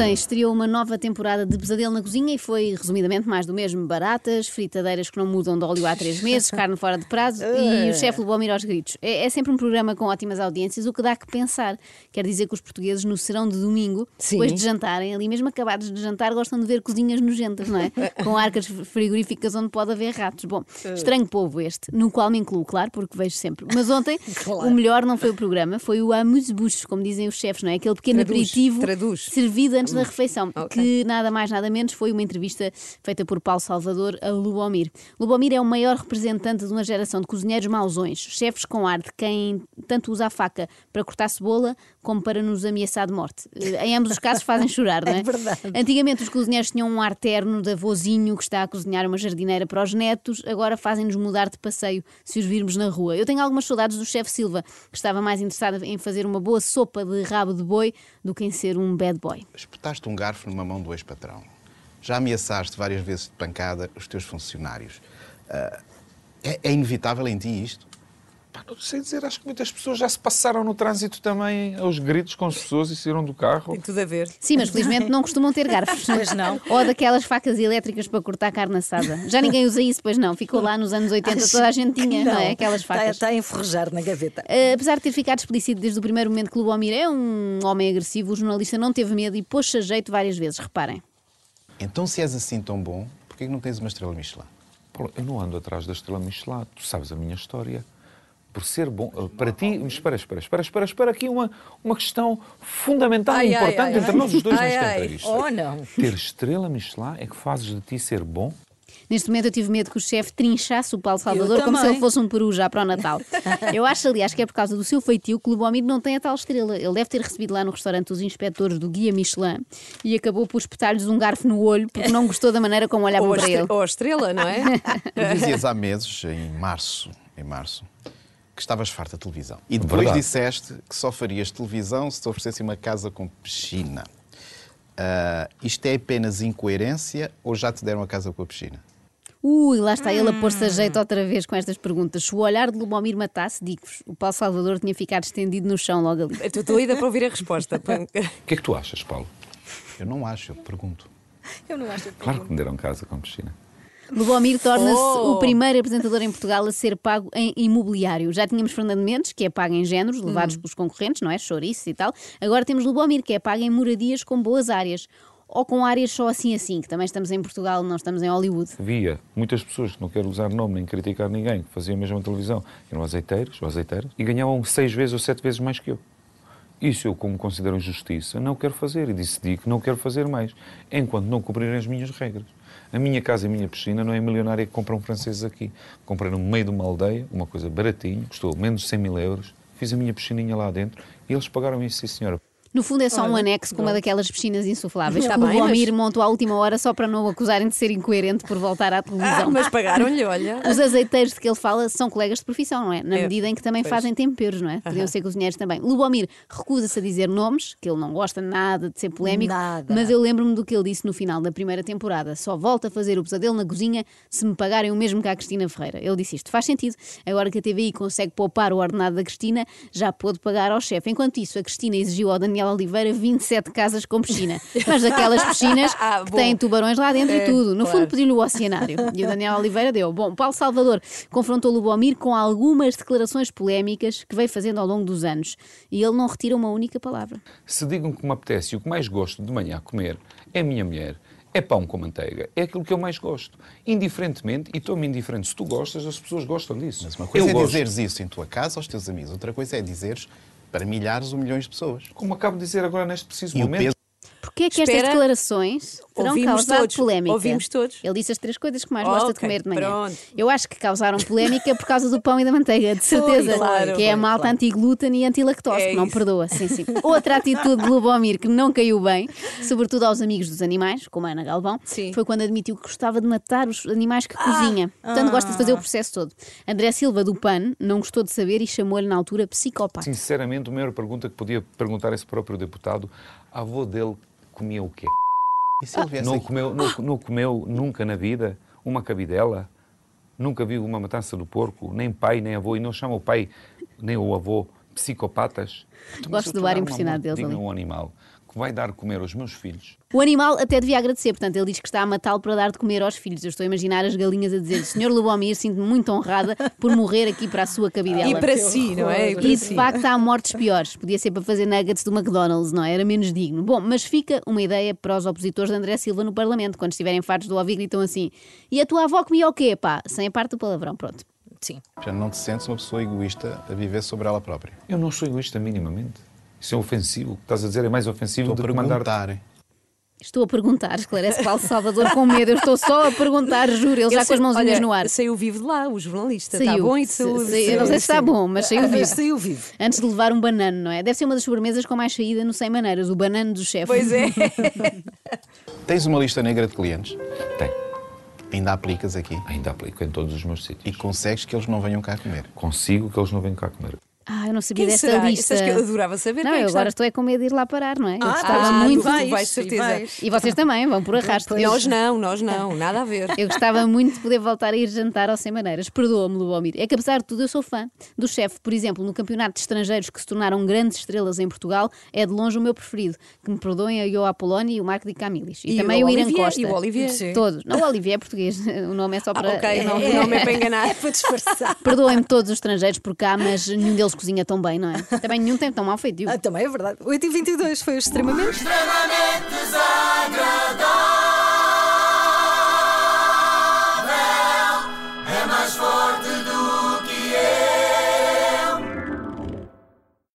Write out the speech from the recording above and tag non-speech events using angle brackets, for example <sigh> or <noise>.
Ontem estreou uma nova temporada de Pesadelo na Cozinha e foi, resumidamente, mais do mesmo. Baratas, fritadeiras que não mudam de óleo há três <laughs> meses, carne fora de prazo e o chefe Lubomir aos gritos. É, é sempre um programa com ótimas audiências, o que dá que pensar. Quer dizer que os portugueses, no serão de domingo, Sim. depois de jantarem, ali mesmo acabados de jantar, gostam de ver cozinhas nojentas, não é? <laughs> Com arcas frigoríficas onde pode haver ratos. Bom, estranho povo este, no qual me incluo, claro, porque vejo sempre. Mas ontem, <laughs> Claro. o melhor não foi o programa, foi o amuse-bouche, como dizem os chefes, não é? Aquele pequeno Traduz, aperitivo traduz. servido antes da refeição, ok. que nada mais, nada menos foi uma entrevista feita por Paulo Salvador a Lubomir. Lubomir é o maior representante de uma geração de cozinheiros mausões, chefes com ar de quem tanto usa a faca para cortar cebola como para nos ameaçar de morte. Eh, Em ambos os casos fazem <laughs> chorar, não é? É verdade. Antigamente os cozinheiros tinham um ar terno de avôzinho que está a cozinhar uma jardineira para os netos, agora fazem-nos mudar de passeio se os virmos na rua. Eu tenho algumas saudades do chefe Silva, que estava mais interessado em fazer uma boa sopa de rabo de boi do que em ser um bad boy. Espetaste um garfo numa mão do ex-patrão. Já ameaçaste várias vezes de pancada os teus funcionários. Ah, é, é inevitável em ti isto? Não sei dizer, acho que muitas pessoas já se passaram no trânsito também aos gritos com as pessoas e saíram do carro. Tem tudo a ver. Sim, mas felizmente não costumam ter garfos. Pois não. Ou daquelas facas elétricas para cortar carne assada. Já ninguém usa isso, pois não. Ficou lá nos anos 80, toda a gente tinha, não, é? Aquelas Está, facas. está a enferrujar na gaveta. Uh, apesar de ter ficado explícito desde o primeiro momento que Lubomir é um homem agressivo, o jornalista não teve medo e pôs-se a jeito várias vezes, reparem. Então, se és assim tão bom, porquê que não tens uma estrela Michelin? Paulo, eu não ando atrás da estrela Michelin, tu sabes a minha história. Por ser bom, eh, para ti, mas espera, espera, espera, espera, espera aqui uma, uma questão fundamental e importante ai, entre ai. nós os dois nesta entrevista. Oh, não. Ter estrela Michelin é que fazes de ti ser bom? Neste momento eu tive medo que o chefe trinchasse o Paulo Salvador como se ele fosse um peru já para o Natal. <laughs> Eu acho, aliás, que é por causa do seu feitio que o Lubomir não tem a tal estrela. Ele deve ter recebido lá no restaurante os inspectores do Guia Michelin e acabou por espetar-lhes um garfo no olho porque não gostou da maneira como olhavam para ele. ou a estrela, não é? <laughs> Tu dizias há meses, em março, em março, que estavas farta de televisão. E depois Verdade. disseste que só farias televisão se te oferecessem uma casa com piscina. Ah, isto é apenas incoerência ou já te deram a casa com a piscina? Ui, lá está ele a pôr-se a jeito outra vez com estas perguntas. Se o olhar de Lubomir matasse, digo-vos, o Paulo Salvador tinha ficado estendido no chão logo ali. Estou doida para ouvir a resposta. <laughs> O que é que tu achas, Paulo? Eu não acho, eu pergunto. Eu não acho. Claro que me deram casa com piscina. Lubomir torna-se Oh! o primeiro apresentador em Portugal a ser pago em imobiliário. Já tínhamos Fernando Mendes, que é pago em géneros, levados pelos concorrentes, não é? Chouriço e tal. Agora temos Lubomir, que é pago em moradias com boas áreas. Ou com áreas só assim assim, que também estamos em Portugal, não estamos em Hollywood. Havia muitas pessoas que não quero usar nome nem criticar ninguém, que faziam a mesma televisão, eram azeiteiros ou azeiteiras, e ganhavam seis vezes ou sete vezes mais que eu. Isso eu, como considero injustiça, não quero fazer e decidi que não quero fazer mais, enquanto não cumprirem as minhas regras. A minha casa e a minha piscina não é milionária que compram franceses aqui. Comprei no meio de uma aldeia, uma coisa baratinha, custou menos de 100 mil euros, fiz a minha piscininha lá dentro e eles pagaram isso, sim senhora. No fundo é só um Olha, anexo com uma daquelas piscinas insufláveis <laughs> Está que o bem, Lubomir mas- montou à última hora só para não o acusarem de ser incoerente por voltar à televisão. Ah, mas pagaram-lhe, <laughs> olha. Os azeiteiros de que ele fala são colegas de profissão, não é? Na É, medida em que também pois. fazem temperos, não é? Podiam ser cozinheiros também. Lubomir recusa-se a dizer nomes, que ele não gosta nada de ser polémico, Nada. mas eu lembro-me do que ele disse no final da primeira temporada. Só volta a fazer o pesadelo na cozinha se me pagarem o mesmo que a Cristina Ferreira. Ele disse isto. Faz sentido. Agora que a TVI consegue poupar o ordenado da Cristina, já pôde pagar ao chefe. Enquanto isso, a Cristina exigiu ao Daniel Oliveira 27 casas com piscina. Mas daquelas <laughs> piscinas Ah, que têm tubarões lá dentro e É, tudo. No claro. fundo, pediu-lhe o oceanário. E o Daniel Oliveira deu. Bom, Paulo Salvador confrontou Lubomir com algumas declarações polémicas que veio fazendo ao longo dos anos. E ele não retira uma única palavra. Se digam que me apetece e o que mais gosto de manhã a comer é a minha mulher, é pão com manteiga, é aquilo que eu mais gosto. Indiferentemente, e estou-me indiferente, se tu gostas, as pessoas gostam disso. Mas uma coisa eu é gosto. dizeres isso em tua casa aos teus amigos, outra coisa é dizeres para milhares ou milhões de pessoas. Como acabo de dizer agora neste preciso E momento. Porquê é que estas Espera. declarações terão Ouvimos causado todos. polémica? Ouvimos todos. Ele disse as três coisas que mais Oh, gosta de ok, comer de manhã. pronto. Eu acho que causaram polémica por causa do pão e da manteiga, de certeza. claro, que é a foi, malta claro. anti-glúten e anti-lactose, É que não isso. perdoa. Sim, sim. Outra atitude de Lubomir que não caiu bem, sobretudo aos amigos dos animais, como a Ana Galvão, Sim. foi quando admitiu que gostava de matar os animais que cozinha. Portanto, gosta de fazer o processo todo. André Silva, do PAN, não gostou de saber e chamou-lhe na altura psicopata. Sinceramente, a maior pergunta que podia perguntar a esse próprio deputado, a avô dele comia o quê? E se ele Não aqui? comeu, não, não comeu nunca na vida uma cabidela? Nunca viu uma matança do porco? Nem pai, nem avô. E não chama o pai, nem o avô, psicopatas? Então, Gosto do ar impressionado deles digna ali. um animal. que vai dar comer aos meus filhos, O animal até devia agradecer, portanto, ele diz que está a matá-lo para dar de comer aos filhos. Eu estou a imaginar as galinhas a dizer: Senhor Lubomir, sinto-me muito honrada por morrer aqui para a sua cabidela. E para si, não é? E E de si. facto há mortes piores. Podia ser para fazer nuggets do McDonald's, não é? Era menos digno. Bom, mas fica uma ideia para os opositores de André Silva no Parlamento, quando estiverem fartos do ouvir, gritam assim: E a tua avó comia o quê, pá? Sem a parte do palavrão, pronto. Sim. Já não te sentes uma pessoa egoísta a viver sobre ela própria. eu não sou egoísta minimamente. Isso é ofensivo. O que estás a dizer é mais ofensivo Estou do que mandar. perguntar. Estou a perguntar, esclarece Paulo Salvador com medo. Eu estou só a perguntar, juro, ele já com as mãozinhas olha, no ar. Saiu vivo de lá, o jornalista. Está Saiu. bom e de Se- saúde. eu não sei se está bom, mas saiu vivo. Saiu vivo. Antes de levar um banano, não é? Deve ser uma das sobremesas com mais saída no 100 maneiras, o banano do chefe. Pois é. <laughs> Tens uma lista negra de clientes? Tem. Ainda aplicas aqui? Ainda aplico em todos os meus E sítios. consegues que eles não venham cá comer? Consigo que eles não venham cá comer. Ah, eu não sabia Quem desta será? lista. Que eu adorava saber Não, é eu agora está. estou é com medo de ir lá parar, não é? Eu Ah, gostava ah, muito. vais, vais, certeza. vais. E vocês também, vão por arrasto. Eu- Nós não, nós não, nada a ver. Eu gostava muito de poder voltar a ir jantar ao Sem Maneiras. Perdoa-me, Lubomir. É que, apesar de tudo, eu sou fã do chefe. Por exemplo, no campeonato de estrangeiros que se tornaram grandes estrelas em Portugal, é de longe o meu preferido. Que me perdoem a Io Apoloni e o Marco de Camilis. E, E também o o, Irã Olivier, Costa. e o Olivier. Sim. Todos. Não, o Olivier é português. <laughs> O nome é só para. Ah, ok, não- <laughs> o nome é para enganar. É para disfarçar. Perdoem-me todos os estrangeiros por cá, mas nenhum deles cozinha adivinha tão bem, não é? Também nenhum tem tão mal feito. Ah, também é verdade. 8 e 22 foi o extremamente. extremamente desagradável. É mais forte.